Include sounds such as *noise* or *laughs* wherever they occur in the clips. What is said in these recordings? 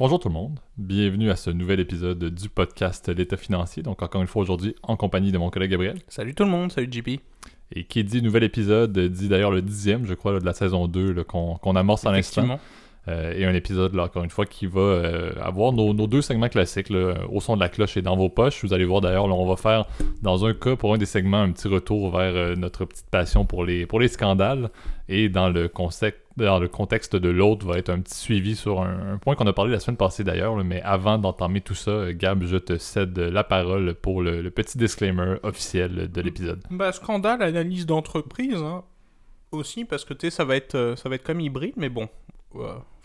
Bonjour tout le monde, bienvenue à ce nouvel épisode du podcast L'État financier. Donc encore une fois aujourd'hui en compagnie de mon collègue Gabriel. Salut tout le monde, salut JP. Et qui dit nouvel épisode dit d'ailleurs le dixième, je crois, de la saison 2 qu'on amorce à l'instant. Euh, et un épisode, là, encore une fois, qui va euh, avoir nos, deux segments classiques, au son de la cloche et dans vos poches. Vous allez voir d'ailleurs, on va faire, dans un cas, pour un des segments, un petit retour vers euh, notre petite passion pour les, pour les scandales. Et dans le, concept, dans le contexte de l'autre, va être un petit suivi sur un, point qu'on a parlé la semaine passée d'ailleurs. Mais avant d'entamer tout ça, Gab, je te cède la parole pour le, petit disclaimer officiel de l'épisode. Bah, scandale, analyse d'entreprise, hein. aussi, parce que tu sais, ça va être ça va être comme hybride, mais bon,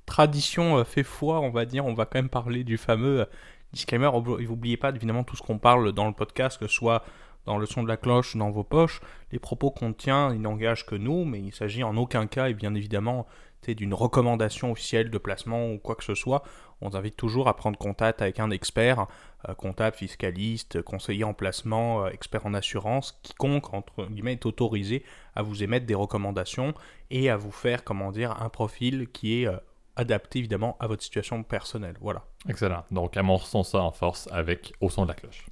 tradition euh, fait foi, on va dire, on va quand même parler du fameux euh, disclaimer. N'oubliez pas évidemment tout ce qu'on parle dans le podcast, que ce soit dans le son de la cloche, dans vos poches. Les propos qu'on tient, ils n'engagent que nous, mais il s'agit en aucun cas, et bien évidemment, d'une recommandation officielle de placement ou quoi que ce soit. On vous invite toujours à prendre contact avec un expert, euh, comptable, fiscaliste, conseiller en placement, expert en assurance, quiconque, entre guillemets, est autorisé à vous émettre des recommandations et à vous faire, comment dire, un profil qui est adapté évidemment à votre situation personnelle. Voilà. Excellent. Donc amorçons ça en force avec Au son de la cloche.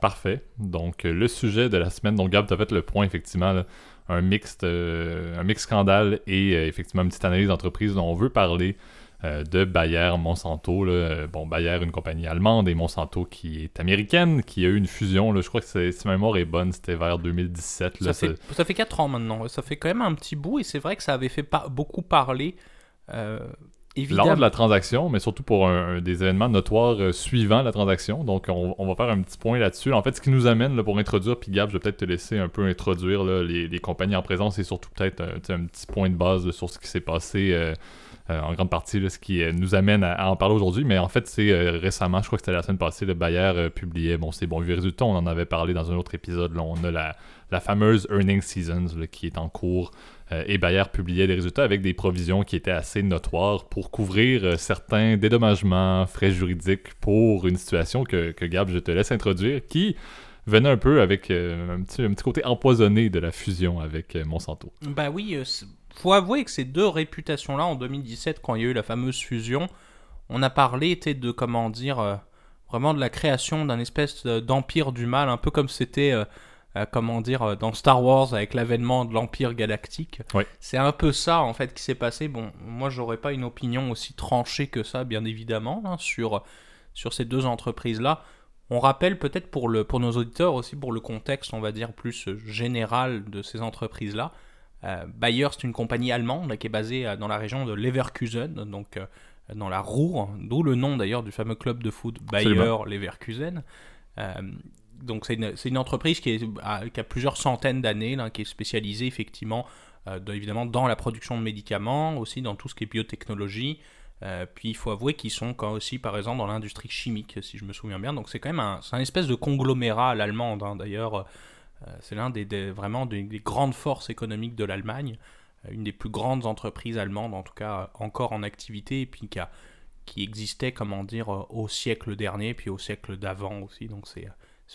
Parfait. Donc le sujet de la semaine, donc Gab, tu as fait le point effectivement, un, mixte, euh, un mix scandale et euh, effectivement une petite analyse d'entreprise dont on veut parler. Euh, de Bayer Monsanto. Là. Bon, Bayer, une compagnie allemande, et Monsanto qui est américaine, qui a eu une fusion. Là. Je crois que si ma mémoire est bonne, c'était vers 2017. Là, ça, fait, ça fait 4 ans maintenant. Ça fait quand même un petit bout, et c'est vrai que ça avait fait beaucoup parler. Euh, Lors de la transaction, mais surtout pour un, des événements notoires euh, suivant la transaction. Donc, on, va faire un petit point là-dessus. En fait, ce qui nous amène là, pour introduire, puis Gab, je vais peut-être te laisser un peu introduire les, compagnies en présence et surtout peut-être un, petit point de base sur ce qui s'est passé euh, en grande partie ce qui euh, nous amène à, en parler aujourd'hui. Mais en fait, c'est euh, récemment, je crois que c'était la semaine passée, le Bayer publiait bon, ses bons résultats. On en avait parlé dans un autre épisode. Là, on a la, fameuse earning seasons qui est en cours. et Bayer publiait des résultats avec des provisions qui étaient assez notoires pour couvrir certains dédommagements, frais juridiques pour une situation que, Gab, je te laisse introduire, qui venait un peu avec un, petit, côté empoisonné de la fusion avec Monsanto. Bah oui, faut avouer que ces deux réputations-là, en 2017, quand il y a eu la fameuse fusion, on a parlé était de, comment dire, euh, vraiment de la création d'un espèce d'empire du mal, un peu comme c'était, euh, euh, comment dire, dans Star Wars avec l'avènement de l'empire galactique. C'est un peu ça, en fait, qui s'est passé. Bon, moi, j'aurais pas une opinion aussi tranchée que ça, bien évidemment, hein, sur, sur ces deux entreprises-là. On rappelle peut-être pour, le, pour nos auditeurs aussi, pour le contexte, on va dire, plus général de ces entreprises-là. Euh, Bayer, c'est une compagnie allemande qui est basée euh, dans la région de Leverkusen, donc euh, dans la Ruhr, d'où le nom d'ailleurs du fameux club de foot Bayer Leverkusen. donc c'est une, entreprise qui, a, plusieurs centaines d'années, qui est spécialisée effectivement, évidemment dans la production de médicaments, aussi dans tout ce qui est biotechnologie. puis il faut avouer qu'ils sont quand aussi par exemple dans l'industrie chimique, si je me souviens bien. Donc c'est quand même un, un espèce de conglomérat à l'allemande. Hein, d'ailleurs, euh, c'est l'un des, vraiment des, grandes forces économiques de l'Allemagne, euh, une des plus grandes entreprises allemandes, en tout cas encore en activité, et puis qui, qui existait, comment dire, euh, au siècle dernier, puis au siècle d'avant aussi. Donc c'est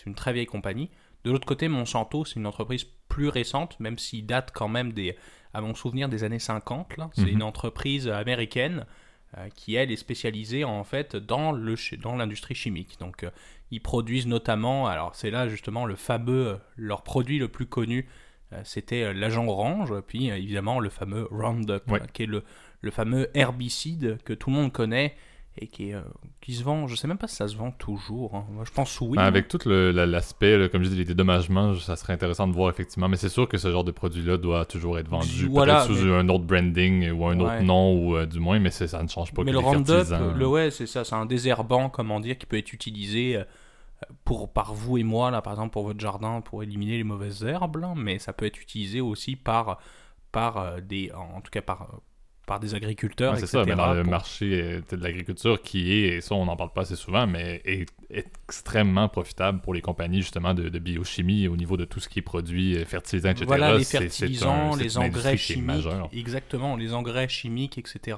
une très vieille compagnie. De l'autre côté, Monsanto, c'est une entreprise plus récente, même s'il date quand même des, à mon souvenir, des années 50. C'est mhm. une entreprise américaine qui, elle, est spécialisée en fait dans l'industrie dans chimique. Donc, ils produisent notamment, alors c'est là justement le fameux, euh, leur produit le plus connu, euh, c'était euh, l'agent orange, puis évidemment le fameux Roundup, qui est le, le, fameux herbicide que tout le monde connaît et qui, qui se vend, je sais même pas si ça se vend toujours, hein. moi je pense oui. Ben, avec tout l'aspect, comme je dis, les dédommagements, ça serait intéressant de voir effectivement, mais c'est sûr que ce genre de produit-là doit toujours être vendu, peut-être sous un autre branding ou un autre nom, ou du moins, mais ça ne change pas mais que le Roundup, le, ouais, c'est ça, c'est un désherbant, comment dire, qui peut être utilisé pour, par vous et moi, là, par exemple, pour votre jardin, pour éliminer les mauvaises herbes, mais ça peut être utilisé aussi par, par euh, des, en tout cas par, par des agriculteurs, C'est ça, mais dans le marché de l'agriculture qui est, et ça on n'en parle pas assez souvent, mais est, extrêmement profitable pour les compagnies justement de, biochimie au niveau de tout ce qui est produit, euh, fertilisants, etc. Voilà, les fertilisants, les engrais chimiques, exactement, les engrais chimiques, etc.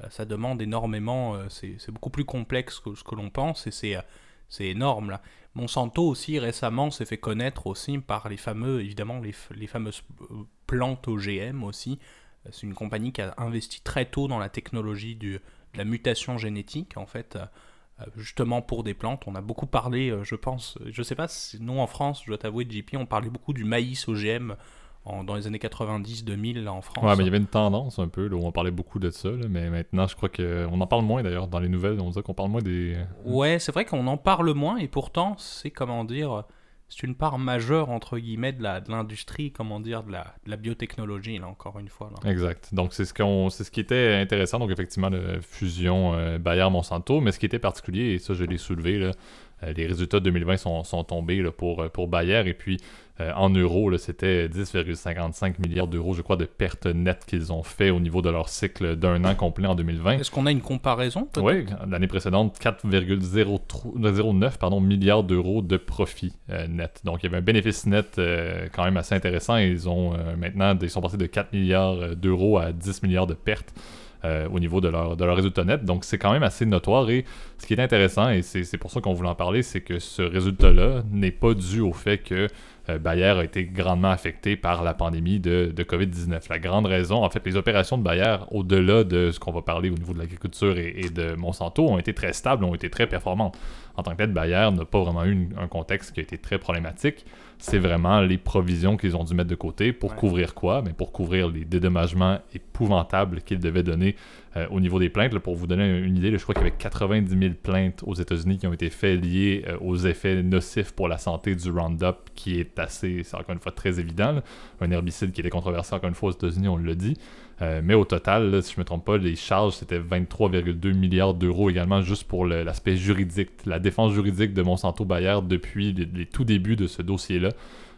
Euh, ça demande énormément, c'est beaucoup plus complexe que ce que l'on pense, et c'est énorme là. Monsanto aussi récemment s'est fait connaître aussi par les fameux, évidemment, les, fameuses euh, plantes OGM aussi, c'est une compagnie qui a investi très tôt dans la technologie du, de la mutation génétique, en fait, justement pour des plantes. On a beaucoup parlé, je pense, je sais pas nous en France, je dois t'avouer, JP, on parlait beaucoup du maïs OGM dans les années 90-2000 en France. Ouais, mais il y avait une tendance un peu, là, où on parlait beaucoup de ça, mais maintenant je crois qu'on en parle moins d'ailleurs dans les nouvelles, on dit qu'on parle moins des... Ouais, c'est vrai qu'on en parle moins et pourtant c'est comment dire, c'est une part majeure entre guillemets de l'industrie, comment dire, de la, de la, biotechnologie, là encore une fois. Exact. Donc c'est ce, qu'on, c'est ce qui était intéressant, donc effectivement la fusion euh, Bayer-Monsanto, mais ce qui était particulier, et ça je l'ai soulevé, là, les résultats de 2020 sont, sont tombés là, pour, pour Bayer, et puis euh, en euros, c'était 10,55 milliards d'euros, je crois, de pertes nettes qu'ils ont fait au niveau de leur cycle d'un an complet en 2020. Est-ce qu'on a une comparaison Oui, l'année précédente, 4,09 milliards d'euros de profit euh, net. Donc il y avait un bénéfice net euh, quand même assez intéressant. Ils ont maintenant, ils sont passés de 4 milliards d'euros à 10 milliards de pertes. Au niveau de leur, de leur résultat net. Donc c'est quand même assez notoire et ce qui est intéressant, et c'est pour ça qu'on voulait en parler, c'est que ce résultat-là n'est pas dû au fait que euh, Bayer a été grandement affecté par la pandémie de, COVID-19. La grande raison, en fait, les opérations de Bayer, au-delà de ce qu'on va parler au niveau de l'agriculture et, de Monsanto, ont été très stables, ont été très performantes. En tant que tel, Bayer n'a pas vraiment eu un contexte qui a été très problématique. C'est vraiment les provisions qu'ils ont dû mettre de côté pour couvrir quoi? Mais Pour couvrir les dédommagements épouvantables qu'ils devaient donner euh, au niveau des plaintes. pour vous donner une idée, je crois qu'il y avait 90 000 plaintes aux États-Unis qui ont été faites liées euh, aux effets nocifs pour la santé du Roundup, qui est assez, c'est encore une fois très évident. Un herbicide qui était controversé encore une fois aux États-Unis, on le dit. Euh, mais au total, si je ne me trompe pas, les charges, c'était 23,2 milliards d'euros également juste pour l'aspect juridique, la défense juridique de Monsanto Bayer depuis les, tout débuts de ce dossier-là.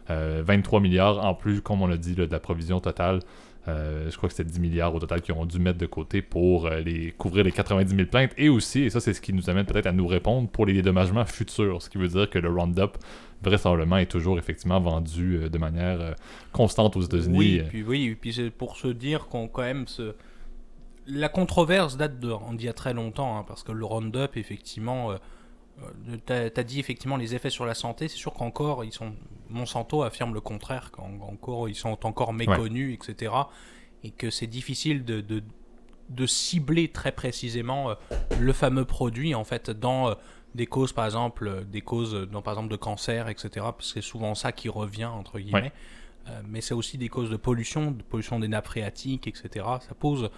23 milliards en plus, comme on l'a dit, de la provision totale. Euh, je crois que c'était 10 milliards au total qu'ils ont dû mettre de côté pour euh, les, couvrir les 90 000 plaintes. Et aussi, et ça c'est ce qui nous amène peut-être à nous répondre, pour les dédommagements futurs. Ce qui veut dire que le Roundup, vraisemblablement, est toujours effectivement vendu euh, de manière constante aux États-Unis. Oui, puis, oui, puis c'est pour se dire qu'on quand même... La controverse date d'il y a très longtemps, hein, parce que le Roundup, effectivement... Tu as, dit effectivement les effets sur la santé. C'est sûr qu'encore, ils sont Monsanto affirme le contraire, qu'encore ils sont encore méconnus, etc. Et que c'est difficile de, de, cibler très précisément euh, le fameux produit en fait dans euh, des causes par exemple euh, des causes dans, par exemple de cancer etc parce que c'est souvent ça qui revient entre guillemets mais c'est aussi des causes de pollution de pollution des nappes phréatiques etc ça pose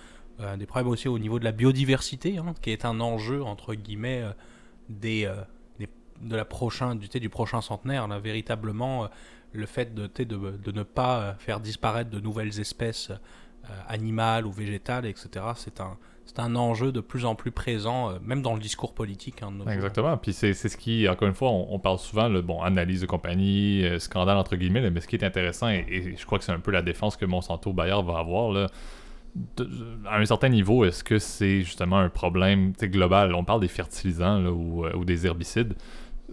des problèmes aussi au niveau de la biodiversité hein, qui est un enjeu entre guillemets des de la prochain, du, du prochain centenaire, là, véritablement, euh, le fait de, de, ne pas euh, faire disparaître de nouvelles espèces euh, animales ou végétales, etc., c'est un, c'est un enjeu de plus en plus présent, même dans le discours politique. Hein, Exactement. Puis c'est, ce qui, encore une fois, on, parle souvent, le, bon, analyse de compagnie, scandale entre guillemets, mais ce qui est intéressant, et, je crois que c'est un peu la défense que Monsanto Bayer va avoir, là, à un certain niveau, est-ce que c'est justement un problème global? On parle des fertilisants ou, ou, des herbicides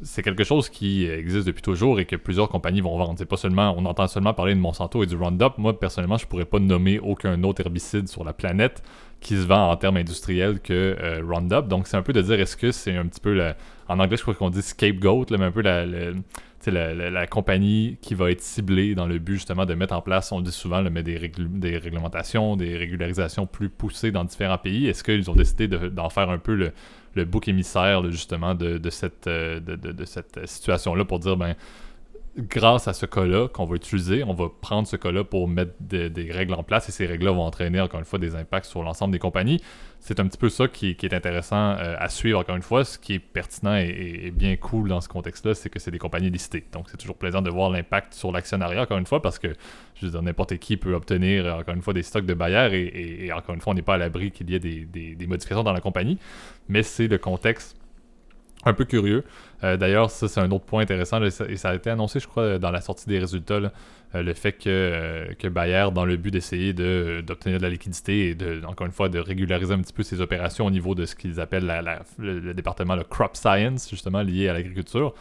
c'est quelque chose qui existe depuis toujours et que plusieurs compagnies vont vendre. C'est pas seulement, on entend seulement parler de Monsanto et du Roundup. Moi, personnellement, je pourrais pas nommer aucun autre herbicide sur la planète qui se vend en termes industriels que euh, Roundup. Donc, c'est un peu de dire, est-ce que c'est un petit peu, en anglais, je crois qu'on dit scapegoat, mais un peu la, compagnie qui va être ciblée dans le but justement de mettre en place, on le dit souvent, mais des, des réglementations, des régularisations plus poussées dans différents pays. Est-ce qu'ils ont décidé d'en faire un peu le le bouc émissaire justement de, cette, euh, de, cette situation-là pour dire ben grâce à ce cas-là qu'on va utiliser, on va prendre ce cas-là pour mettre des règles en place et ces règles-là vont entraîner encore une fois des impacts sur l'ensemble des compagnies. C'est un petit peu ça qui, est intéressant euh, à suivre encore une fois. Ce qui est pertinent et, bien cool dans ce contexte-là, c'est que c'est des compagnies listées. Donc c'est toujours plaisant de voir l'impact sur l'actionnariat encore une fois parce que je veux dire, n'importe qui peut obtenir encore une fois des stocks de Bayer et, encore une fois on n'est pas à l'abri qu'il y ait des, des modifications dans la compagnie. Mais c'est le contexte un peu curieux. Euh, d'ailleurs, ça, c'est un autre point intéressant. et ça a été annoncé, je crois, dans la sortie des résultats. Euh, le fait que, euh, que Bayer, dans le but d'essayer d'obtenir de, la liquidité et, de, encore une fois, de régulariser un petit peu ses opérations au niveau de ce qu'ils appellent le, département le crop science, justement, lié à l'agriculture,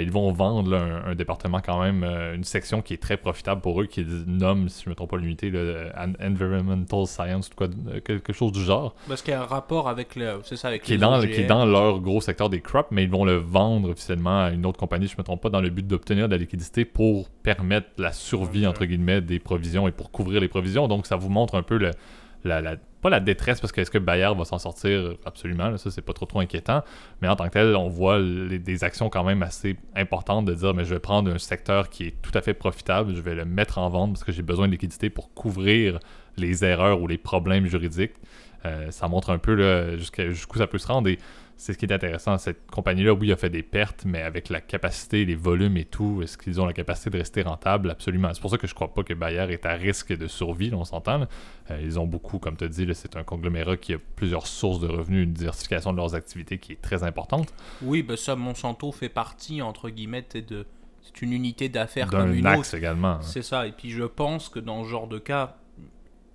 ils vont vendre un, département quand même, euh, une section qui est très profitable pour eux, qui nomme, si je ne me trompe pas l'unité, le Environmental Science, quoi, euh, quelque chose du genre. Parce qu'il y a un rapport avec le, c'est ça, avec qui est, dans, qui est dans leur gros secteur des crops, mais ils vont le vendre officiellement à une autre compagnie, je ne me trompe pas, dans le but d'obtenir de la liquidité pour permettre la survie, entre guillemets, des provisions et pour couvrir les provisions. Donc, ça vous montre un peu le, la, la détresse, parce que est-ce que Bayer va s'en sortir Absolument, ça, c'est pas trop trop inquiétant. Mais en tant que tel, on voit des actions quand même assez importantes de dire, mais je vais prendre un secteur qui est tout à fait profitable, je vais le mettre en vente parce que j'ai besoin de liquidité pour couvrir les erreurs ou les problèmes juridiques. Euh, ça montre un peu jusqu'où ça peut se rendre. Et c'est ce qui est intéressant. Cette compagnie-là, oui, a fait des pertes, mais avec la capacité, les volumes et tout, est-ce qu'ils ont la capacité de rester rentable Absolument. C'est pour ça que je crois pas que Bayer est à risque de survie, on s'entend. Euh, ils ont beaucoup, comme tu as dit, c'est un conglomérat qui a plusieurs sources de revenus, une diversification de leurs activités qui est très importante. Oui, ben ça, Monsanto fait partie, entre guillemets, de... c'est une unité d'affaires comme une axe également. Hein. C'est ça. Et puis je pense que dans ce genre de cas,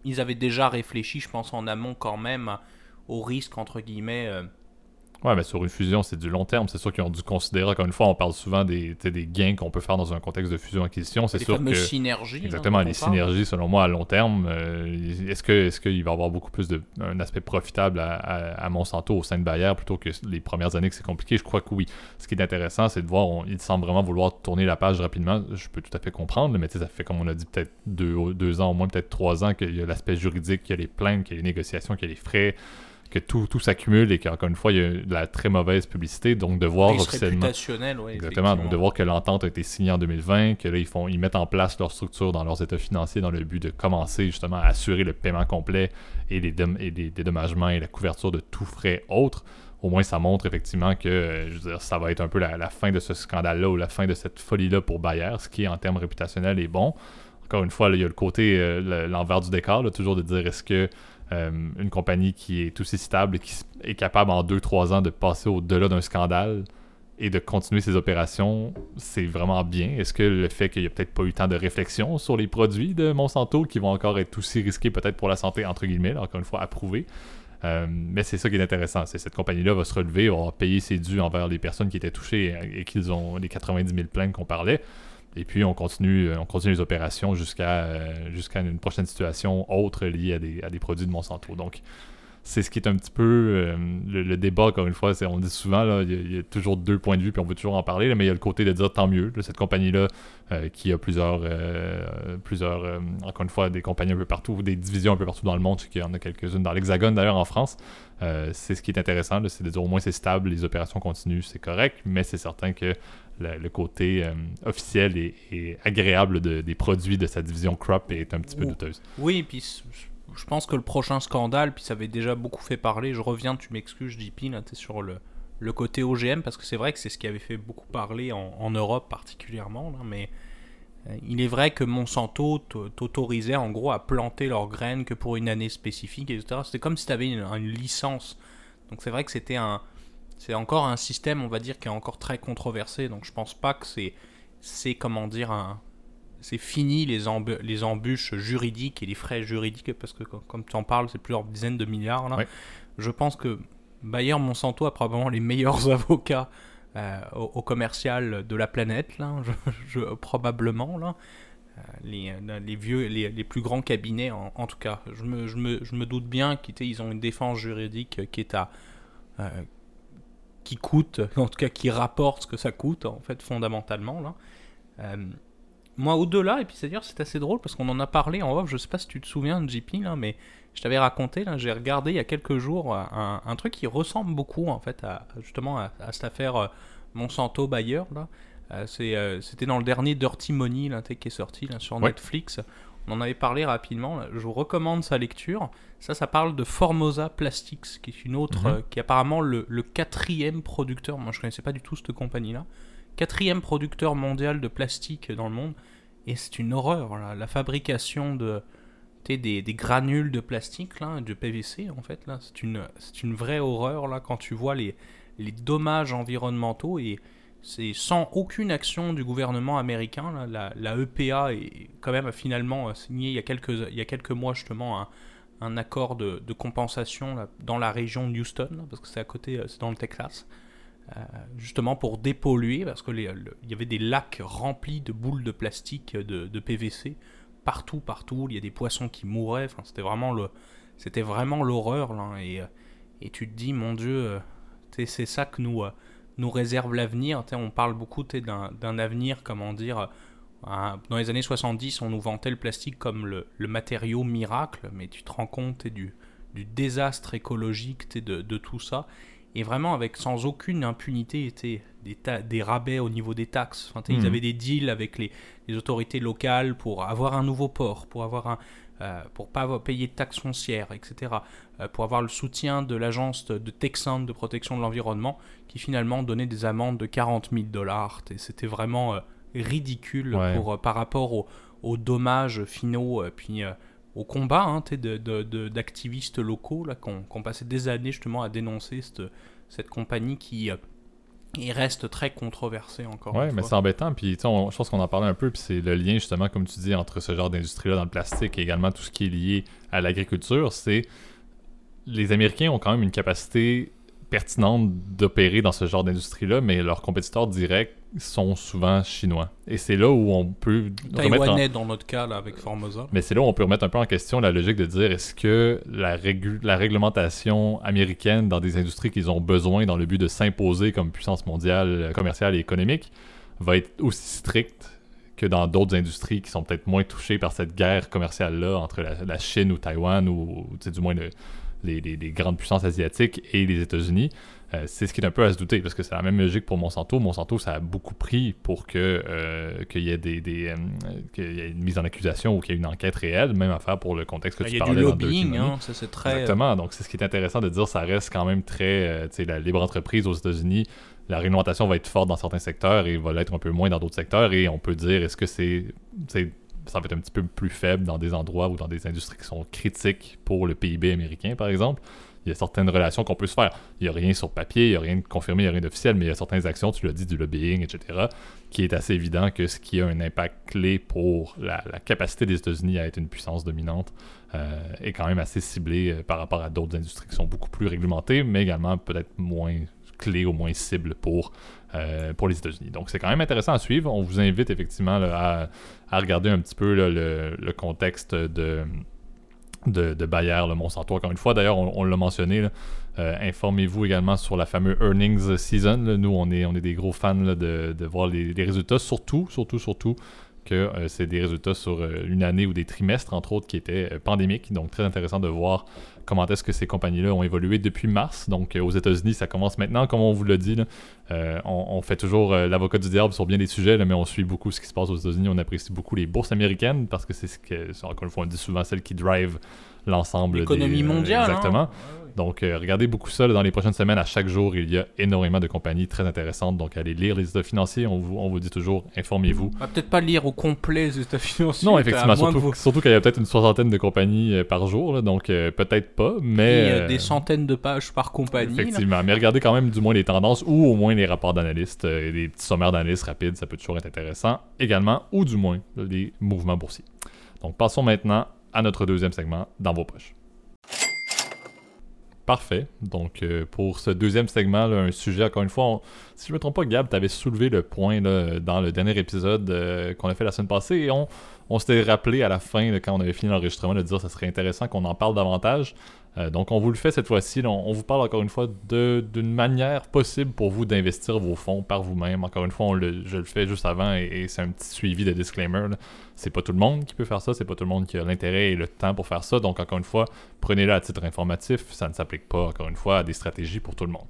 ils avaient déjà réfléchi, je pense, en amont quand même, au risque, entre guillemets. Euh, Ouais, mais sur une fusion, c'est du long terme. C'est sûr qu'ils ont dû considérer, encore une fois, on parle souvent des, des gains qu'on peut faire dans un contexte de fusion-acquisition. C'est sûr que. synergies. Exactement, les synergies, selon moi, à long terme. Euh, est-ce qu'il est qu'il va y avoir beaucoup plus d'un aspect profitable à, à, Monsanto au sein de Bayer plutôt que les premières années que c'est compliqué? Je crois que oui. Ce qui est intéressant, c'est de voir, il semble vraiment vouloir tourner la page rapidement. Je peux tout à fait comprendre, mais ça fait, comme on a dit, peut-être deux, deux ans, au moins peut-être trois ans qu'il y a l'aspect juridique, qu'il y a les plaintes, qu'il y a les négociations, qu'il y a les frais que tout, tout s'accumule et qu'encore une fois, il y a de la très mauvaise publicité. Donc, de voir officiellement. exactement. Donc, de voir que l'entente a été signée en 2020, que là, ils, font, ils mettent en place leur structure dans leurs états financiers dans le but de commencer justement à assurer le paiement complet et les, et les dédommagements et la couverture de tout frais autres. Au moins, ça montre effectivement que je veux dire, ça va être un peu la, fin de ce scandale-là ou la fin de cette folie-là pour Bayer, ce qui, en termes réputationnels, est bon. Encore une fois, il y a le côté, euh, l'envers du décor, toujours de dire est-ce que euh, une compagnie qui est aussi stable et qui est capable en 2-3 ans de passer au-delà d'un scandale et de continuer ses opérations, c'est vraiment bien. Est-ce que le fait qu'il n'y a peut-être pas eu tant de réflexion sur les produits de Monsanto qui vont encore être aussi risqués peut-être pour la santé, entre guillemets, encore une fois approuvés, euh, mais c'est ça qui est intéressant. C'est cette compagnie-là va se relever, va payer ses dûs envers les personnes qui étaient touchées et qu'ils ont les 90 000 plaintes qu'on parlait. Et puis on continue, euh, on continue les opérations jusqu'à euh, jusqu'à une prochaine situation autre liée à des, à des produits de Monsanto. Donc c'est ce qui est un petit peu euh, le, débat, encore une fois. On dit souvent, il y, a toujours deux points de vue, puis on veut toujours en parler, mais il y a le côté de dire tant mieux. cette compagnie-là, qui a plusieurs, plusieurs encore une fois, des compagnies un peu partout, des divisions un peu partout dans le monde, qu'il y en a quelques-unes dans l'Hexagone d'ailleurs en France. c'est ce qui est intéressant, c'est de dire au moins c'est stable, les opérations continuent, c'est correct, mais c'est certain que le, côté euh, officiel et, agréable des produits de sa division crop est un petit peu douteuse. Oui, puis je pense que le prochain scandale, puis ça avait déjà beaucoup fait parler, je reviens, tu m'excuses, JP, là, tu es sur le, le côté OGM, parce que c'est vrai que c'est ce qui avait fait beaucoup parler en, Europe particulièrement, mais euh, il est vrai que Monsanto t'autorisait en gros à planter leurs graines que pour une année spécifique, etc. C'était comme si tu avais une, une, licence. Donc c'est vrai que c'était un, c'est encore un système, on va dire, qui est encore très controversé. Donc je pense pas que c'est, c'est comment dire, un, c'est fini les, les embûches juridiques et les frais juridiques, parce que comme tu en parles, c'est plusieurs dizaines de milliards. Là. Je pense que Bayer Monsanto a probablement les meilleurs *laughs* avocats euh, au, commercial de la planète, là, je, probablement. Là. Euh, les, les, vieux, les, les, plus grands cabinets, en, tout cas. Je me, je me, je me doute bien qu'ils ont une défense juridique qui est à, euh, qui coûte, *laughs* en tout cas qui rapporte ce que ça coûte, en fait, fondamentalement. Là. Euh, moi, au-delà, et puis c'est-à-dire, c'est assez drôle parce qu'on en a parlé en off, je sais pas si tu te souviens de JP, là, mais je t'avais raconté, là, j'ai regardé il y a quelques jours un, un, truc qui ressemble beaucoup, en fait, à, justement à, cette affaire euh, Monsanto-Bayer, là. Euh, c'était dans le dernier Dirty Money là, qui est sorti là, sur Netflix. On en avait parlé rapidement. Je vous recommande sa lecture. Ça, ça parle de Formosa Plastics, qui est une autre, mhm. euh, qui est apparemment le, quatrième producteur. Moi, je ne connaissais pas du tout cette compagnie-là. Quatrième producteur mondial de plastique dans le monde. Et c'est une horreur. La fabrication de, des, des, granules de plastique, là, de PVC, en fait, là, c'est une, une vraie horreur là, quand tu vois les, les dommages environnementaux. Et c'est sans aucune action du gouvernement américain. la, EPA est quand même finalement euh, signé il y a quelques, mois justement un, accord de, compensation dans la région de Houston, parce que c'est à côté, euh, c'est dans le Texas, euh, justement pour dépolluer, parce qu'il y avait des lacs remplis de boules de plastique de, PVC partout, partout. Il y a des poissons qui mouraient. Enfin, c'était vraiment le, c'était vraiment l'horreur et, et tu te dis, mon Dieu, c'est ça que nous nous réserve l'avenir. On parle beaucoup d'un avenir, comment dire. Dans les années 70, on nous vantait le plastique comme le, matériau miracle, mais tu te rends compte du, du désastre écologique de, de tout ça et vraiment avec sans aucune impunité était des, des rabais au niveau des taxes. Enfin, Ils mhm. avaient des deals avec les, les, autorités locales pour avoir un nouveau port, pour avoir un, euh, pour pas payer de taxes foncières, etc. Euh, pour avoir le soutien de l'agence de, Texan de protection de l'environnement qui finalement donnait des amendes de 40 000 dollars. C'était vraiment euh, ridicule pour, par rapport aux, aux dommages finaux. puis au combat hein, d'activistes de, locaux là, qui, ont, passé des années justement à dénoncer cette, cette compagnie qui euh, reste très controversée encore. Oui, mais c'est embêtant. Puis je pense qu'on en parlait un peu. Puis c'est le lien justement, comme tu dis, entre ce genre d'industrie-là dans le plastique et également tout ce qui est lié à l'agriculture. C'est les Américains ont quand même une capacité pertinente d'opérer dans ce genre d'industrie-là, mais leurs compétiteurs directs sont souvent chinois. Et c'est là où on peut Taïwanais dans notre cas là, avec Formosa. Mais c'est là où on peut remettre un peu en question la logique de dire est-ce que la, la réglementation américaine dans des industries qu'ils ont besoin dans le but de s'imposer comme puissance mondiale commerciale et économique va être aussi stricte que dans d'autres industries qui sont peut-être moins touchées par cette guerre commerciale-là entre la, Chine ou Taïwan ou, ou du moins le, les, grandes puissances asiatiques et les États-Unis, euh, c'est ce qui est un peu à se douter, parce que c'est la même logique pour Monsanto. Monsanto, ça a beaucoup pris pour que euh, qu'il y ait des, euh, qu'il y ait une mise en accusation ou qu'il y ait une enquête réelle, même à faire pour le contexte que ah, tu parlais. Il y a du lobbying, hein, ça c'est très... Exactement, donc c'est ce qui est intéressant de dire, ça reste quand même très, tu sais, la libre entreprise aux États-Unis, la réglementation va être forte dans certains secteurs et va l'être un peu moins dans d'autres secteurs, et on peut dire, est-ce que c'est ça va être un petit peu plus faible dans des endroits ou dans des industries qui sont critiques pour le PIB américain, par exemple. Il y a certaines relations qu'on peut se faire. Il n'y a rien sur papier, il n'y a rien de confirmé, il n'y a rien d'officiel, mais il y a certaines actions, tu l'as dit, du lobbying, etc., qui est assez évident que ce qui a un impact clé pour la, capacité des États-Unis à être une puissance dominante euh, est quand même assez ciblé euh, par rapport à d'autres industries qui sont beaucoup plus réglementées, mais également peut-être moins clé au moins cible pour, euh, pour les États-Unis. Donc c'est quand même intéressant à suivre. On vous invite effectivement à, regarder un petit peu le, contexte de, Bayer, le Monsanto. Encore une fois, d'ailleurs, on, l'a mentionné. Euh, informez-vous également sur la fameuse earnings season. Nous, on est, des gros fans de, voir les, résultats, surtout, surtout, surtout que euh, c'est des résultats sur euh, une année ou des trimestres, entre autres, qui étaient euh, pandémiques. Donc, très intéressant de voir comment est-ce que ces compagnies-là ont évolué depuis mars. Donc, aux États-Unis, ça commence maintenant, comme on vous l'a dit. on, fait toujours l'avocat du diable sur bien des sujets, mais on suit beaucoup ce qui se passe aux États-Unis. On apprécie beaucoup les bourses américaines parce que c'est ce que, encore une fois, on dit souvent celles qui drive l'ensemble. L'économie mondiale. Hein. Donc, euh, regardez beaucoup ça dans les prochaines semaines. À chaque jour, il y a énormément de compagnies très intéressantes. Donc, allez lire les états financiers. On vous, on vous dit toujours, informez-vous. peut-être pas lire au complet les états financiers. Non, effectivement. Surtout, qu'il y a peut-être une soixantaine de compagnies euh, par jour. donc, euh, peut-être pas. Mais. Il y a des centaines de pages par compagnie. Effectivement. Mais regardez quand même du moins les tendances ou au moins les rapports d'analystes et des petits sommaires d'analystes rapides. Ça peut toujours être intéressant également. Ou du moins les mouvements boursiers. Donc, passons maintenant à notre deuxième segment dans vos poches. Parfait. Donc, euh, pour ce deuxième segment, un sujet, encore une fois, si je ne me trompe pas, Gab, tu avais soulevé le point dans le dernier épisode euh, qu'on a fait la semaine passée et on, on s'était rappelé à la fin, quand on avait fini l'enregistrement, de dire que ce serait intéressant qu'on en parle davantage. Euh, donc, on vous le fait cette fois-ci. On, vous parle encore une fois d'une manière possible pour vous d'investir vos fonds par vous-même. Encore une fois, je le fais juste avant et, c'est un petit suivi de disclaimer. C'est pas tout le monde qui peut faire ça, c'est pas tout le monde qui a l'intérêt et le temps pour faire ça. Donc, encore une fois, prenez-le à titre informatif. Ça ne s'applique pas, encore une fois, à des stratégies pour tout le monde.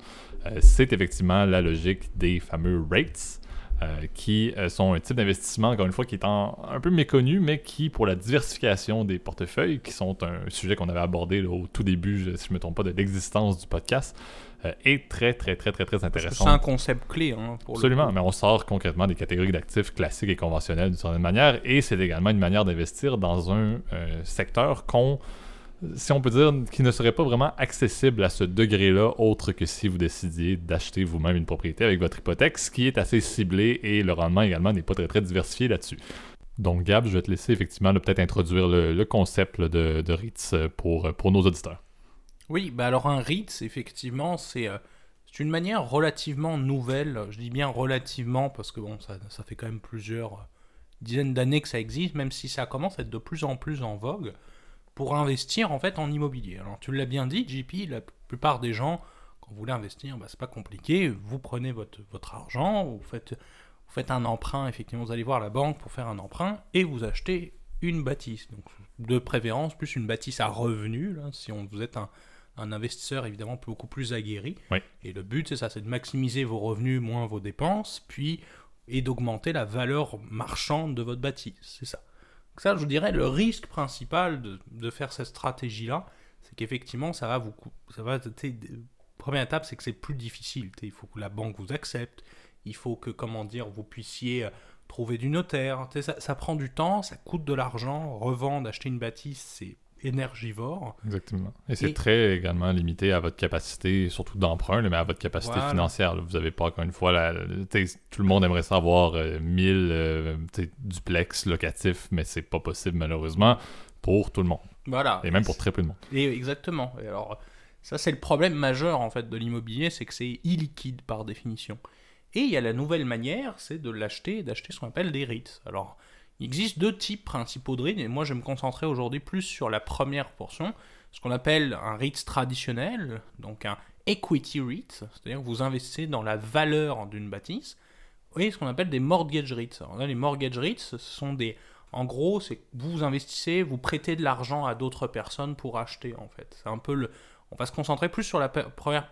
Euh, c'est effectivement la logique des fameux rates. Euh, qui euh, sont un type d'investissement, encore une fois, qui est un peu méconnu, mais qui, pour la diversification des portefeuilles, qui sont un sujet qu'on avait abordé au tout début, si je ne me trompe pas, de l'existence du podcast, euh, est très, très, très, très, très intéressant. C'est un concept clé. Hein, Absolument, mais on sort concrètement des catégories d'actifs classiques et conventionnels d'une certaine manière, et c'est également une manière d'investir dans un secteur qu'on si on peut dire, qui ne serait pas vraiment accessible à ce degré-là, autre que si vous décidiez d'acheter vous-même une propriété avec votre hypothèque, ce qui est assez ciblé et le rendement également n'est pas très très diversifié là-dessus. Donc Gab, je vais te laisser effectivement peut-être introduire le, concept de, de, REITs pour, pour nos auditeurs. Oui, bah alors un REITs, effectivement, c'est euh, une manière relativement nouvelle, je dis bien relativement parce que bon, ça, ça fait quand même plusieurs dizaines d'années que ça existe, même si ça commence à être de plus en plus en vogue pour investir en fait en immobilier. Alors tu l'as bien dit, JP, la plupart des gens, vous voulez investir, bah, c'est pas compliqué. Vous prenez votre, votre argent, vous faites, vous faites un emprunt, effectivement, vous allez voir la banque pour faire un emprunt et vous achetez une bâtisse. Donc, de préférence, plus une bâtisse à revenu, là, si on, vous êtes un, un investisseur évidemment beaucoup plus aguerri. Oui. Et le but, c'est ça, c'est de maximiser vos revenus moins vos dépenses, puis et d'augmenter la valeur marchande de votre bâtisse. C'est ça. Ça, je dirais, le risque principal de, faire cette stratégie-là, c'est qu'effectivement, ça va vous... Ça va, première étape, c'est que c'est plus difficile. Il faut que la banque vous accepte. Il faut que, comment dire, vous puissiez euh, trouver du notaire. Ça, ça prend du temps, ça coûte de l'argent. Revendre, acheter une bâtisse, c'est énergivore. Exactement. Et c'est Et- très également limité à votre capacité, surtout d'emprunt, mais à votre capacité Voilà. financière. Vous n'avez pas, encore une fois, la, tout le monde aimerait savoir 1000 euh, t'sais, duplex locatifs, mais c'est pas possible malheureusement pour tout le monde. Voilà. Et même pour très peu de monde. Et exactement. Et alors, ça, c'est le problème majeur en fait de l'immobilier, c'est que c'est illiquide par définition. Et il y a la nouvelle manière, c'est de l'acheter et d'acheter ce qu'on appelle des REITs. Alors, il existe deux types principaux de REITs, et moi je vais me concentrer aujourd'hui plus sur la première portion, ce qu'on appelle un REIT traditionnel, donc un equity REIT, c'est-à-dire que vous investissez dans la valeur d'une bâtisse, et ce qu'on appelle des mortgage REITs. Les mortgage REITs, ce sont des. En gros, c'est vous investissez, vous prêtez de l'argent à d'autres personnes pour acheter, en fait. C'est un peu. On va se concentrer plus sur la première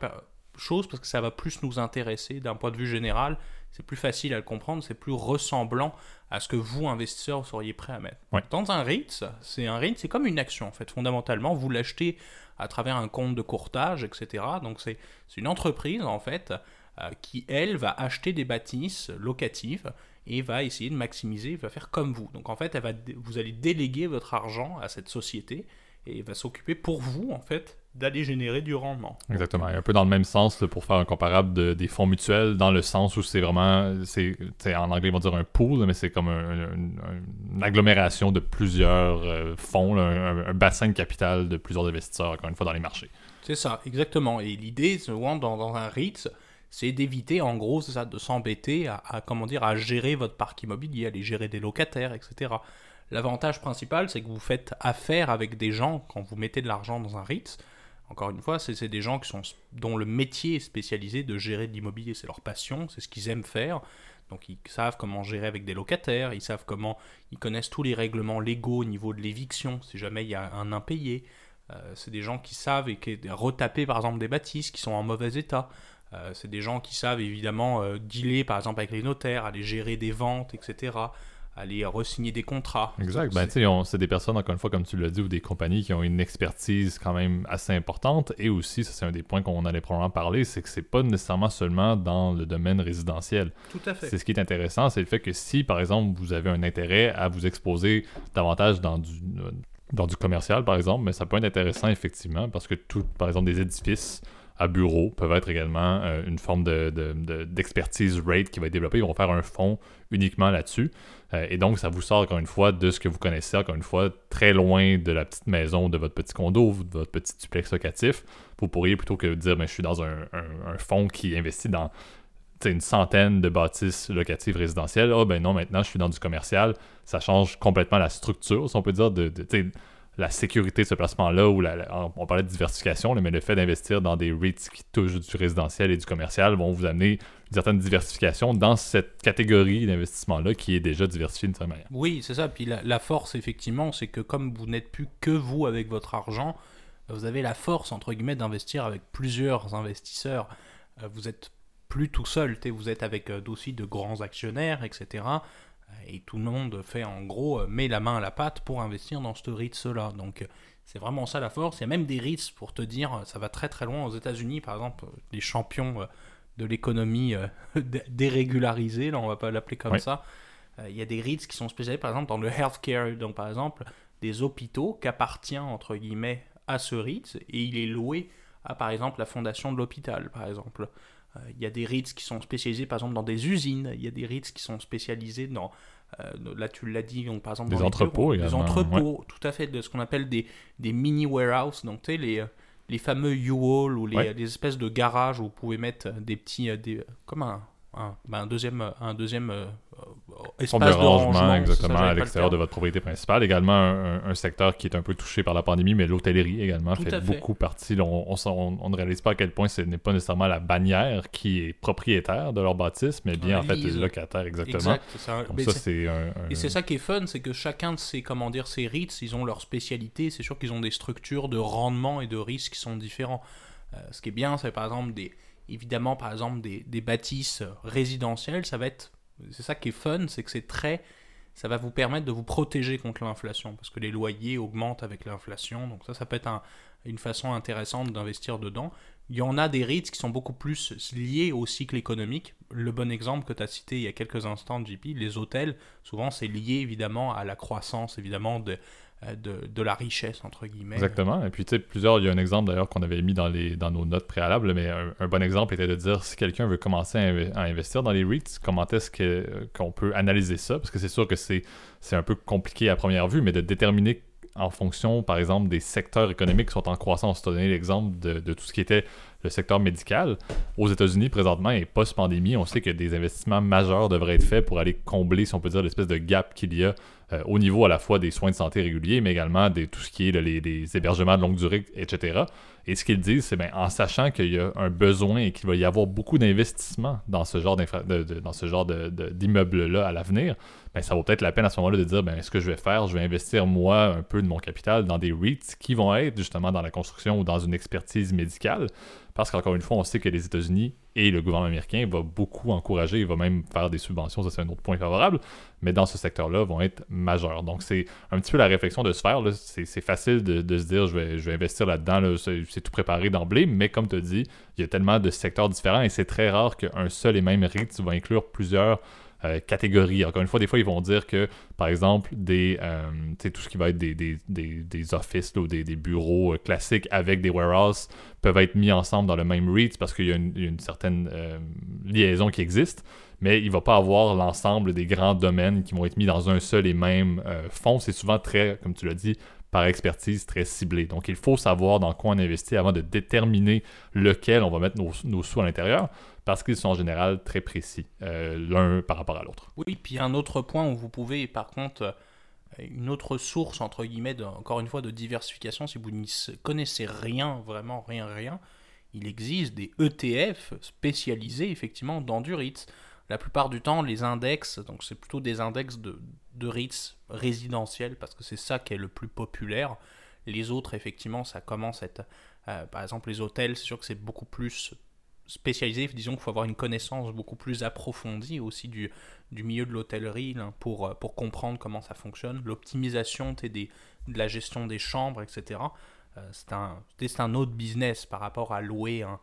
chose parce que ça va plus nous intéresser d'un point de vue général. C'est plus facile à le comprendre, c'est plus ressemblant à ce que vous, investisseurs, seriez prêt à mettre. Ouais. Dans un REIT, c'est un REIT, c'est comme une action, en fait. Fondamentalement, vous l'achetez à travers un compte de courtage, etc. Donc, c'est une entreprise, en fait, euh, qui, elle, va acheter des bâtisses locatives et va essayer de maximiser, va faire comme vous. Donc en fait, elle va, vous allez déléguer votre argent à cette société et elle va s'occuper pour vous, en fait, d'aller générer du rendement. Exactement. Et un peu dans le même sens, là, pour faire un comparable de- des fonds mutuels, dans le sens où c'est vraiment, c'est, en anglais ils vont dire un pool, mais c'est comme un- un- un- une agglomération de plusieurs euh, fonds, là, un, un bassin de capital de plusieurs investisseurs, encore une fois, dans les marchés. C'est ça, exactement. Et l'idée, souvent, dans, dans un REIT, c'est d'éviter, en gros, c'est ça, de s'embêter à, à, comment dire, à gérer votre parc immobilier, à aller gérer des locataires, etc. L'avantage principal, c'est que vous faites affaire avec des gens quand vous mettez de l'argent dans un REIT. Encore une fois, c'est des gens dont le métier est spécialisé de gérer de l'immobilier. C'est leur passion, c'est ce qu'ils aiment faire. Donc ils savent comment gérer avec des locataires, ils savent comment, ils connaissent tous les règlements légaux au niveau de l'éviction, si jamais il y a un impayé. Euh, c'est des gens qui savent et qui retaper par exemple des bâtisses qui sont en mauvais état. Euh, c'est des gens qui savent évidemment euh, dealer par exemple avec les notaires, aller gérer des ventes, etc. Aller re-signer des contrats. Exact. Ben, c'est- tu sais, on- c'est des personnes, encore une fois, comme tu l'as dit, ou des compagnies qui ont une expertise quand même assez importante. Et aussi, ça c'est un des points qu'on allait probablement parler, c'est que c'est pas nécessairement seulement dans le domaine résidentiel. tout à fait. C'est ce qui est intéressant, c'est le fait que si, par exemple, vous avez un intérêt à vous exposer davantage dans du, dans du commercial, par exemple, mais ça peut être intéressant, effectivement, parce que tout, par exemple, des édifices à bureaux peuvent être également euh, une forme de, de- de- d'expertise rate qui va être développée. Ils vont faire un fonds uniquement là-dessus. Euh, et donc, ça vous sort, encore une fois, de ce que vous connaissez, encore une fois, très loin de la petite maison, de votre petit condo, de votre petit duplex locatif. Vous pourriez, plutôt que dire, mais je suis dans un, un- un fonds qui investit dans une centaine de bâtisses locatives résidentielles. Ah ben non, maintenant je suis dans du commercial. Ça change complètement la structure, si on peut dire, de, la sécurité de ce placement-là, ou la, on parlait de diversification, mais le fait d'investir dans des REITs qui touchent du résidentiel et du commercial vont vous amener une certaine diversification dans cette catégorie d'investissement-là qui est déjà diversifiée d'une certaine manière. Oui, c'est ça. Puis la, force, effectivement, c'est que comme vous n'êtes plus que vous avec votre argent, vous avez la force, entre guillemets, d'investir avec plusieurs investisseurs. Euh, Vous êtes plus tout seul, vous êtes avec euh, aussi de grands actionnaires, etc. Et tout le monde fait, en gros, euh, met la main à la pâte pour investir dans ce REIT-là. Donc, euh, c'est vraiment ça la force. Il y a même des REITs, pour te dire, euh, ça va très très loin aux États-Unis, par exemple, les champions de l'économie *laughs* dé- dérégularisée, là, on va pas l'appeler comme Oui. ça. Il y a des REITs qui sont spécialisés, par exemple, dans le healthcare. Donc, par exemple, des hôpitaux qu'appartient, entre guillemets, à ce REIT et il est loué à, par exemple, la fondation de l'hôpital, par exemple. Euh, Il y a des REITs qui sont spécialisés, par exemple, dans des usines. Il y a des REITs qui sont spécialisés dans, euh, là tu l'as dit, donc, par exemple, Des dans les entrepôts bureaux, Des entrepôts, tout à fait, de ce qu'on appelle des, des mini warehouses. Donc, tu sais, les, les fameux U-Haul ou les, Ouais. les espèces de garages où vous pouvez mettre des petits, euh, des, comme un, un, ben, un deuxième, un deuxième euh, espace de, rangement, exactement, à l'extérieur de votre propriété principale. Également, un, secteur qui est un peu touché par la pandémie, mais l'hôtellerie également fait, beaucoup partie. on, on, ne réalise pas à quel point ce n'est pas nécessairement la bannière qui est propriétaire de leur bâtisse, mais bien en fait les locataires, exactement. Exact, ça, Et c'est ça qui est fun, c'est que chacun de ces, comment dire, ces REITs, ils ont leur spécialité. C'est sûr qu'ils ont des structures de rendement et de risque qui sont différents. Euh, ce qui est bien, c'est par exemple des évidemment, par exemple, des, des bâtisses résidentielles, ça va être. C'est ça qui est fun, c'est que c'est très. Ça va vous permettre de vous protéger contre l'inflation, parce que les loyers augmentent avec l'inflation, donc ça, ça peut être une façon intéressante d'investir dedans. Il y en a des REITs qui sont beaucoup plus liés au cycle économique. Le bon exemple que tu as cité il y a quelques instants, JP, les hôtels, souvent c'est lié évidemment à la croissance, évidemment, de, euh, de, la richesse, entre guillemets. Exactement. Et puis, tu sais, plusieurs, il y a un exemple d'ailleurs qu'on avait mis dans, les, dans nos notes préalables, mais un, bon exemple était de dire si quelqu'un veut commencer à, investir dans les REITs, comment est-ce qu'on peut analyser ça? Parce que c'est sûr que c'est un peu compliqué à première vue, mais de déterminer en fonction, par exemple, des secteurs économiques qui sont en croissance. Tu as donné l'exemple de, de, tout ce qui était le secteur médical. Aux États-Unis, présentement, et post-pandémie, on sait que des investissements majeurs devraient être faits pour aller combler, si on peut dire, l'espèce de gap qu'il y a euh, au niveau à la fois des soins de santé réguliers, mais également de tout ce qui est les, des hébergements de longue durée, etc. Et ce qu'ils disent, c'est bien en sachant qu'il y a un besoin et qu'il va y avoir beaucoup d'investissements dans ce genre d'immeubles-là à l'avenir, ben, ça vaut peut-être la peine à ce moment-là de dire ben, ce que je vais faire, je vais investir moi un peu de mon capital dans des REITs qui vont être justement dans la construction ou dans une expertise médicale. Parce qu'encore une fois, on sait que les États-Unis et le gouvernement américain va beaucoup encourager, il va même faire des subventions, ça c'est un autre point favorable, mais dans ce secteur-là vont être majeurs. Donc c'est un petit peu la réflexion de se faire. C'est facile de, se dire je vais, je vais investir là-dedans, c'est tout préparé d'emblée, mais comme tu as dit, il y a tellement de secteurs différents et c'est très rare qu'un seul et même REIT va inclure plusieurs euh, catégories. Encore une fois, des fois, ils vont dire que, par exemple, des, euh, tout ce qui va être des, des, des, des offices ou des, bureaux euh, classiques avec des warehouses peuvent être mis ensemble dans le même REIT parce qu'il y a une, certaine liaison qui existe. Mais il ne va pas avoir l'ensemble des grands domaines qui vont être mis dans un seul et même fonds. C'est souvent très, comme tu l'as dit, par expertise très ciblé. Donc, il faut savoir dans quoi on investit avant de déterminer lequel on va mettre nos, nos sous à l'intérieur parce qu'ils sont en général très précis, euh, l'un par rapport à l'autre. Oui, puis un autre point où vous pouvez, par contre, euh, une autre source, entre guillemets, encore une fois, de diversification, si vous ne connaissez rien, vraiment rien, rien, il existe des ETF spécialisés, effectivement, dans du REITs. La plupart du temps, les index, donc c'est plutôt des index de, de REITs résidentiels, parce que c'est ça qui est le plus populaire. Les autres, effectivement, ça commence à être... Euh, par exemple, les hôtels, c'est sûr que c'est beaucoup plus spécialisé, disons qu'il faut avoir une connaissance beaucoup plus approfondie aussi du, du milieu de l'hôtellerie pour, euh, pour comprendre comment ça fonctionne, l'optimisation des, de la gestion des chambres, etc. Euh, c'est un, un autre business par rapport à louer un,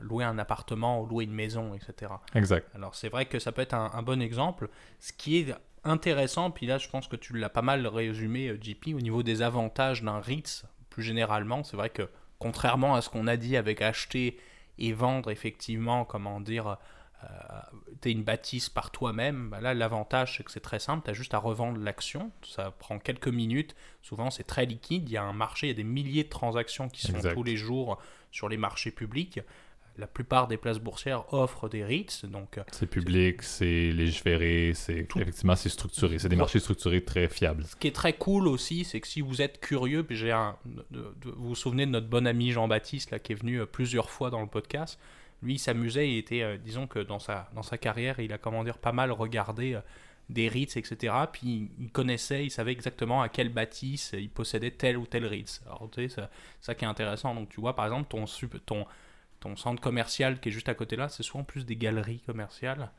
louer un appartement ou louer une maison, etc. Exact. Alors c'est vrai que ça peut être un, bon exemple. Ce qui est intéressant, puis là je pense que tu l'as pas mal résumé, euh, JP, au niveau des avantages d'un REITs, plus généralement, c'est vrai que contrairement à ce qu'on a dit avec acheter et vendre effectivement, comment dire, euh, tu es une bâtisse par toi-même, bah là l'avantage c'est que c'est très simple, tu as juste à revendre l'action, ça prend quelques minutes, souvent c'est très liquide, il y a un marché, il y a des milliers de transactions qui se font tous les jours sur les marchés publics la plupart des places boursières offrent des REITs. Donc, euh, c'est public, c'est légiféré, c'est effectivement c'est structuré. C'est des marchés structurés très fiables. Ce qui est très cool aussi, c'est que si vous êtes curieux, puis j'ai un, vous vous souvenez de notre bon ami Jean-Baptiste là qui est venu euh, plusieurs fois dans le podcast. Lui, il s'amusait, il était, euh, disons que dans sa, dans sa carrière, il a comment dire pas mal regardé des REITs, etc. Puis il connaissait, il savait exactement à quelle bâtisse il possédait tel ou tel REITs. Alors tu sais, ça, ça qui est intéressant. Donc tu vois, par exemple, ton, ton, ton centre commercial qui est juste à côté là, c'est souvent plus des galeries commerciales.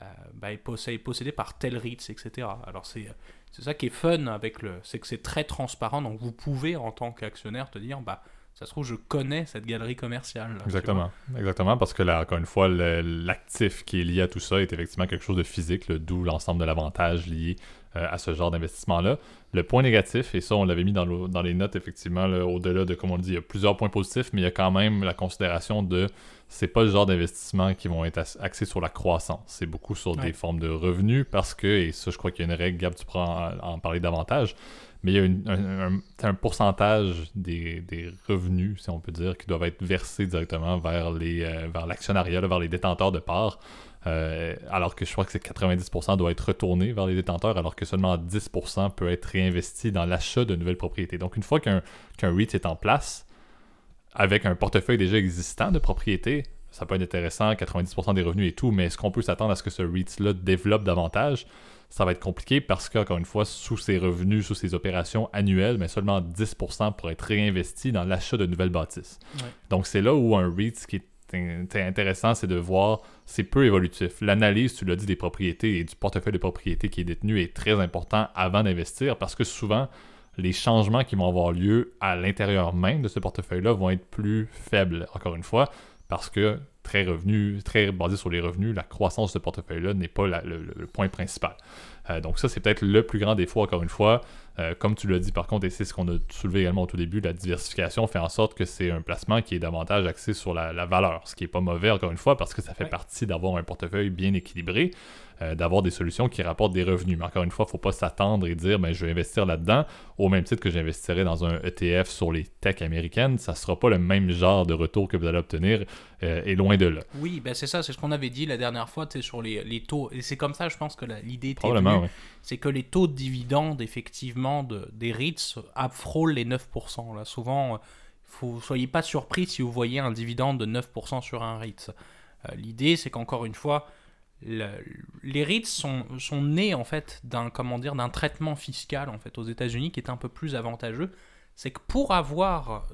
Euh, bah, possédé, par tel Ritz, etc. Alors c'est ça qui est fun avec le, c'est que c'est très transparent, donc vous pouvez en tant qu'actionnaire te dire, bah ça se trouve je connais cette galerie commerciale. exactement, exactement, parce que là encore une fois l'actif qui est lié à tout ça est effectivement quelque chose de physique, d'où l'ensemble de l'avantage lié euh, à ce genre d'investissement-là. Le point négatif, et ça on l'avait mis dans, dans, les notes effectivement, au-delà de, comme on dit, il y a plusieurs points positifs, mais il y a quand même la considération de c'est pas le genre d'investissement qui vont être axés sur la croissance. C'est beaucoup sur des formes de revenus parce que, et ça je crois qu'il y a une règle, Gab, tu pourras en, parler davantage, mais il y a un, un- pourcentage des, des revenus, si on peut dire, qui doivent être versés directement vers les euh, l'actionnariat, vers les détenteurs de parts. Euh, alors que je crois que c'est 90% doit être retourné vers les détenteurs, alors que seulement 10% peut être réinvesti dans l'achat de nouvelles propriétés. Donc une fois qu'un REIT est en place, avec un portefeuille déjà existant de propriétés, ça peut être intéressant, 90% des revenus et tout, mais est-ce qu'on peut s'attendre à ce que ce REIT-là développe davantage? Ça va être compliqué parce qu'encore une fois, sous ses revenus, sous ses opérations annuelles, mais seulement 10% pourrait être réinvesti dans l'achat de nouvelles bâtisses. Ouais. Donc c'est là où un REIT, ce qui est intéressant, c'est de voir, c'est peu évolutif. L'analyse, tu l'as dit, des propriétés et du portefeuille de propriétés qui est détenu est très important avant d'investir parce que souvent, les changements qui vont avoir lieu à l'intérieur même de ce portefeuille-là vont être plus faibles, encore une fois, parce que très revenu, très basé sur les revenus, la croissance de ce portefeuille-là n'est pas la- le, point principal. Euh, donc ça, c'est peut-être le plus grand défaut, encore une fois. Euh, comme tu l'as dit, par contre, et c'est ce qu'on a soulevé également au tout début, la diversification fait en sorte que c'est un placement qui est davantage axé sur la, la valeur, ce qui n'est pas mauvais, encore une fois, parce que ça fait Ouais. partie d'avoir un portefeuille bien équilibré, euh, d'avoir des solutions qui rapportent des revenus. Mais encore une fois, il ne faut pas s'attendre et dire, ben, je vais investir là-dedans, au même titre que j'investirais dans un ETF sur les techs américaines, ça ne sera pas le même genre de retour que vous allez obtenir, euh, et loin de là. Oui, ben c'est ça, c'est ce qu'on avait dit la dernière fois, sur les, les taux. Et c'est comme ça, je pense que l'idée était oui. c'est que les taux de dividendes, effectivement, de, des REITs frôlent les 9%. Là. Souvent, euh, faut, soyez pas surpris si vous voyez un dividende de 9% sur un REIT. Euh, L'idée, c'est qu'encore une fois, le- les REITs sont, sont nés en fait d'un comment dire d'un traitement fiscal en fait aux États-Unis qui est un peu plus avantageux. C'est que pour avoir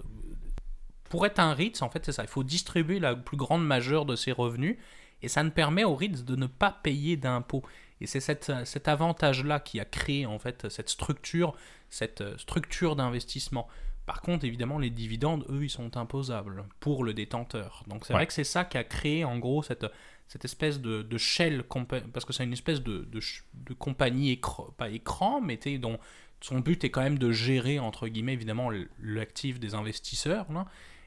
pour être un REIT, en fait, c'est ça. Il faut distribuer la plus grande majeure de ses revenus et ça ne permet aux REITs de ne pas payer d'impôts. Et c'est cette- cet avantage-là qui a créé en fait cette structure, cette euh, structure d'investissement. Par contre, évidemment, les dividendes, eux, ils sont imposables pour le détenteur. Donc c'est Ouais. vrai que c'est ça qui a créé en gros cette, cette espèce de, de shell, parce que c'est une espèce de, de, compagnie pas écran, mais dont son but est quand même de gérer, entre guillemets, évidemment, l'actif des investisseurs.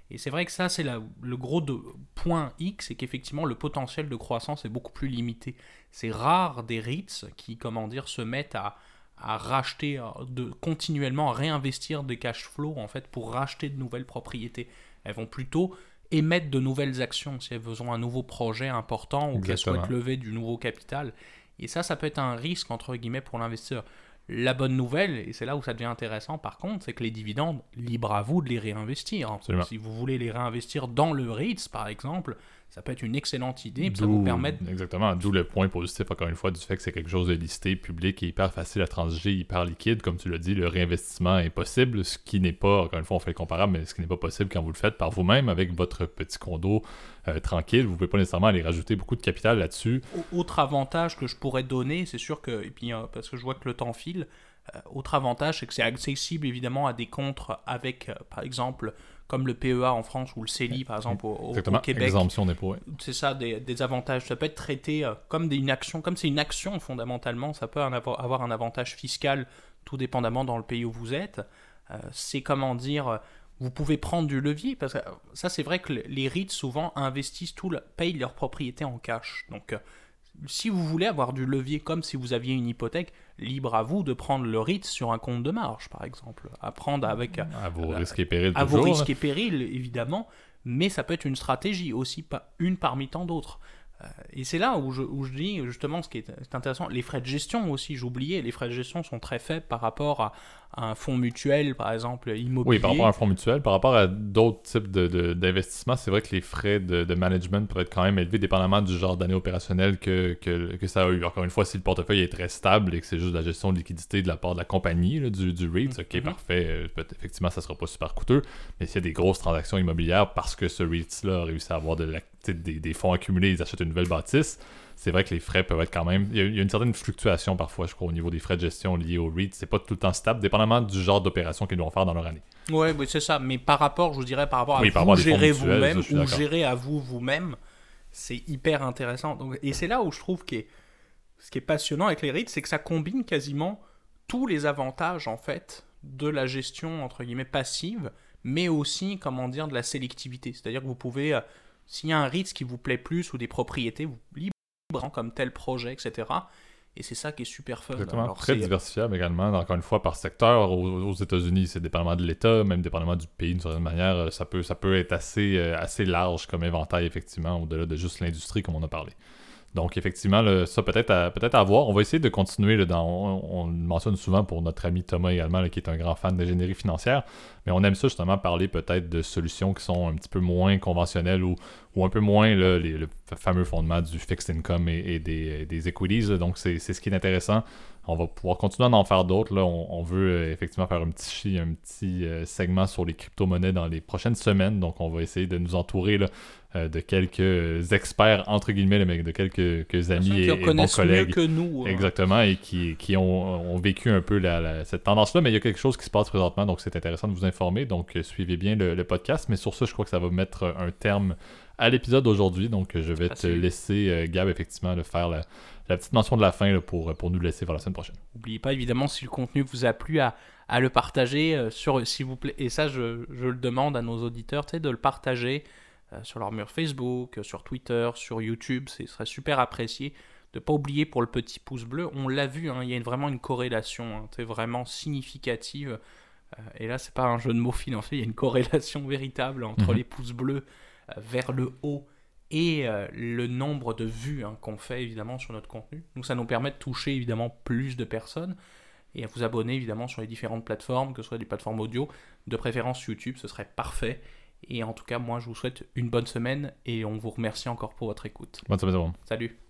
Et c'est vrai que ça, c'est le gros de, point X, c'est qu'effectivement, le potentiel de croissance est beaucoup plus limité. C'est rare des REITs qui, comment dire, se mettent à, à racheter, de, continuellement à réinvestir des cash flows, en fait, pour racheter de nouvelles propriétés. Elles vont plutôt émettre de nouvelles actions si elles ont un nouveau projet important ou qu'elles souhaitent lever du nouveau capital. Et ça, ça peut être un risque, entre guillemets, pour l'investisseur. La bonne nouvelle, et c'est là où ça devient intéressant par contre, c'est que les dividendes, libre à vous de les réinvestir. Absolument. Si vous voulez les réinvestir dans le REITs, par exemple, ça peut être une excellente idée, puis ça vous permet de... Exactement, d'où le point positif, encore une fois, du fait que c'est quelque chose de listé, public et hyper facile à transiger, hyper liquide. Comme tu l'as dit, le réinvestissement est possible, ce qui n'est pas, encore une fois, on fait le comparable, mais ce qui n'est pas possible quand vous le faites par vous-même avec votre petit condo euh, tranquille. Vous ne pouvez pas nécessairement aller rajouter beaucoup de capital là-dessus. Au- Autre avantage que je pourrais donner, c'est sûr que, et puis euh, parce que je vois que le temps file, autre avantage, c'est que c'est accessible évidemment à des comptes avec, euh, par exemple, comme le PEA en France ou le CELI, par exemple, au, au- au Québec. exemption ouais. c'est ça des, des avantages. Ça peut être traité euh, comme des, une action comme c'est une action fondamentalement. Ça peut avoir, un avantage fiscal tout dépendamment dans le pays où vous êtes. Euh, c'est comment dire euh, vous pouvez prendre du levier parce que euh, ça c'est vrai que le- les REITs souvent investissent tout le- payent leurs propriétés en cash. Donc euh, si vous voulez avoir du levier comme si vous aviez une hypothèque libre à vous de prendre le REIT sur un compte de marge par exemple à prendre avec À vos risques et périls à vos risques et périls, évidemment, mais ça peut être une stratégie aussi, pas une parmi tant d'autres. Euh, Et c'est là où je, où je dis justement ce qui est c'est intéressant, les frais de gestion aussi, j'oubliais, les frais de gestion sont très faibles par rapport à un fonds mutuel, par exemple, immobilier. Oui, par rapport à un fonds mutuel, par rapport à d'autres types de- de- d'investissements, c'est vrai que les frais de, de management peuvent être quand même élevés dépendamment du genre d'année opérationnelle que, que, que ça a eu. Encore une fois, si le portefeuille est très stable et que c'est juste de la gestion de liquidité de la part de la compagnie, là, du, du REIT, ok, Mhm. parfait, euh, effectivement, ça sera pas super coûteux. Mais s'il y a des grosses transactions immobilières parce que ce REIT-là a réussi à avoir de la- des, des fonds accumulés, ils achètent une nouvelle bâtisse, c'est vrai que les frais peuvent être quand même. Il y, a, il y a une certaine fluctuation parfois, je crois, au niveau des frais de gestion liés au REIT. C'est pas tout le temps stable, dépendamment du genre d'opération qu'ils vont faire dans leur année. Ouais, oui, c'est ça. Mais par rapport, je vous dirais, par rapport à Oui, par vous rapport à gérer vous-même ou gérer à vous vous-même, c'est hyper intéressant. Donc, et c'est là où je trouve que ce qui est passionnant avec les REITs, c'est que ça combine quasiment tous les avantages en fait de la gestion entre guillemets passive, mais aussi comment dire de la sélectivité. C'est-à-dire que vous pouvez, euh, s'il y a un REIT qui vous plaît plus ou des propriétés, vous comme tel projet, etc. Et c'est ça qui est super fun. Exactement. Alors, Très diversifiable également, encore une fois, par secteur. Aux, aux États-Unis, c'est dépendamment de l'État, même dépendamment du pays, d'une certaine manière. euh, Ça peut, ça peut être assez, euh, assez large comme éventail, effectivement, au-delà de juste l'industrie, comme on a parlé. Donc, effectivement, ça peut-être à, peut à voir. On va essayer de continuer. là, dans, on, le mentionne souvent pour notre ami Thomas également, qui est un grand fan d'ingénierie financière. Mais on aime ça justement parler peut-être de solutions qui sont un petit peu moins conventionnelles ou, un peu moins le fa- fameux fondement du fixed income et, des, equities. Donc, c'est ce qui est intéressant. On va pouvoir continuer à en faire d'autres. là. On, on veut euh, effectivement faire un petit, un petit euh, segment sur les crypto-monnaies dans les prochaines semaines. Donc, on va essayer de nous entourer là, euh, de quelques experts, entre guillemets, mais de quelques, quelques amis et, qui et en bons connaissent mieux collègues. que nous. hein. Exactement, et qui, qui ont, ont vécu un peu la- la- cette tendance-là, mais il y a quelque chose qui se passe présentement, donc c'est intéressant de vous informer. Donc suivez bien le, le podcast, mais sur ça, je crois que ça va mettre un terme à l'épisode d'aujourd'hui. Donc euh, je vais te laisser, euh, Gab, effectivement, de faire la, la petite mention de la fin là, pour, pour nous laisser vers la semaine prochaine. N'oubliez pas évidemment si le contenu vous a plu à, à le partager euh, sur s'il vous plaît et ça je, je le demande à nos auditeurs de le partager euh, sur leur mur Facebook, euh, sur Twitter, sur YouTube, ce serait super apprécié. De pas oublier pour le petit pouce bleu, on l'a vu, hein, il y a vraiment une corrélation, hein, vraiment significative. Euh, et là, c'est pas un jeu de mots financier, il y a une corrélation *laughs* véritable entre Mhm. les pouces bleus euh, vers le haut et euh, le nombre de vues hein, qu'on fait évidemment sur notre contenu. Donc ça nous permet de toucher évidemment plus de personnes et à vous abonner évidemment sur les différentes plateformes, que ce soit des plateformes audio, de préférence YouTube, ce serait parfait. Et en tout cas, moi je vous souhaite une bonne semaine et on vous remercie encore pour votre écoute. Bonne semaine. Salut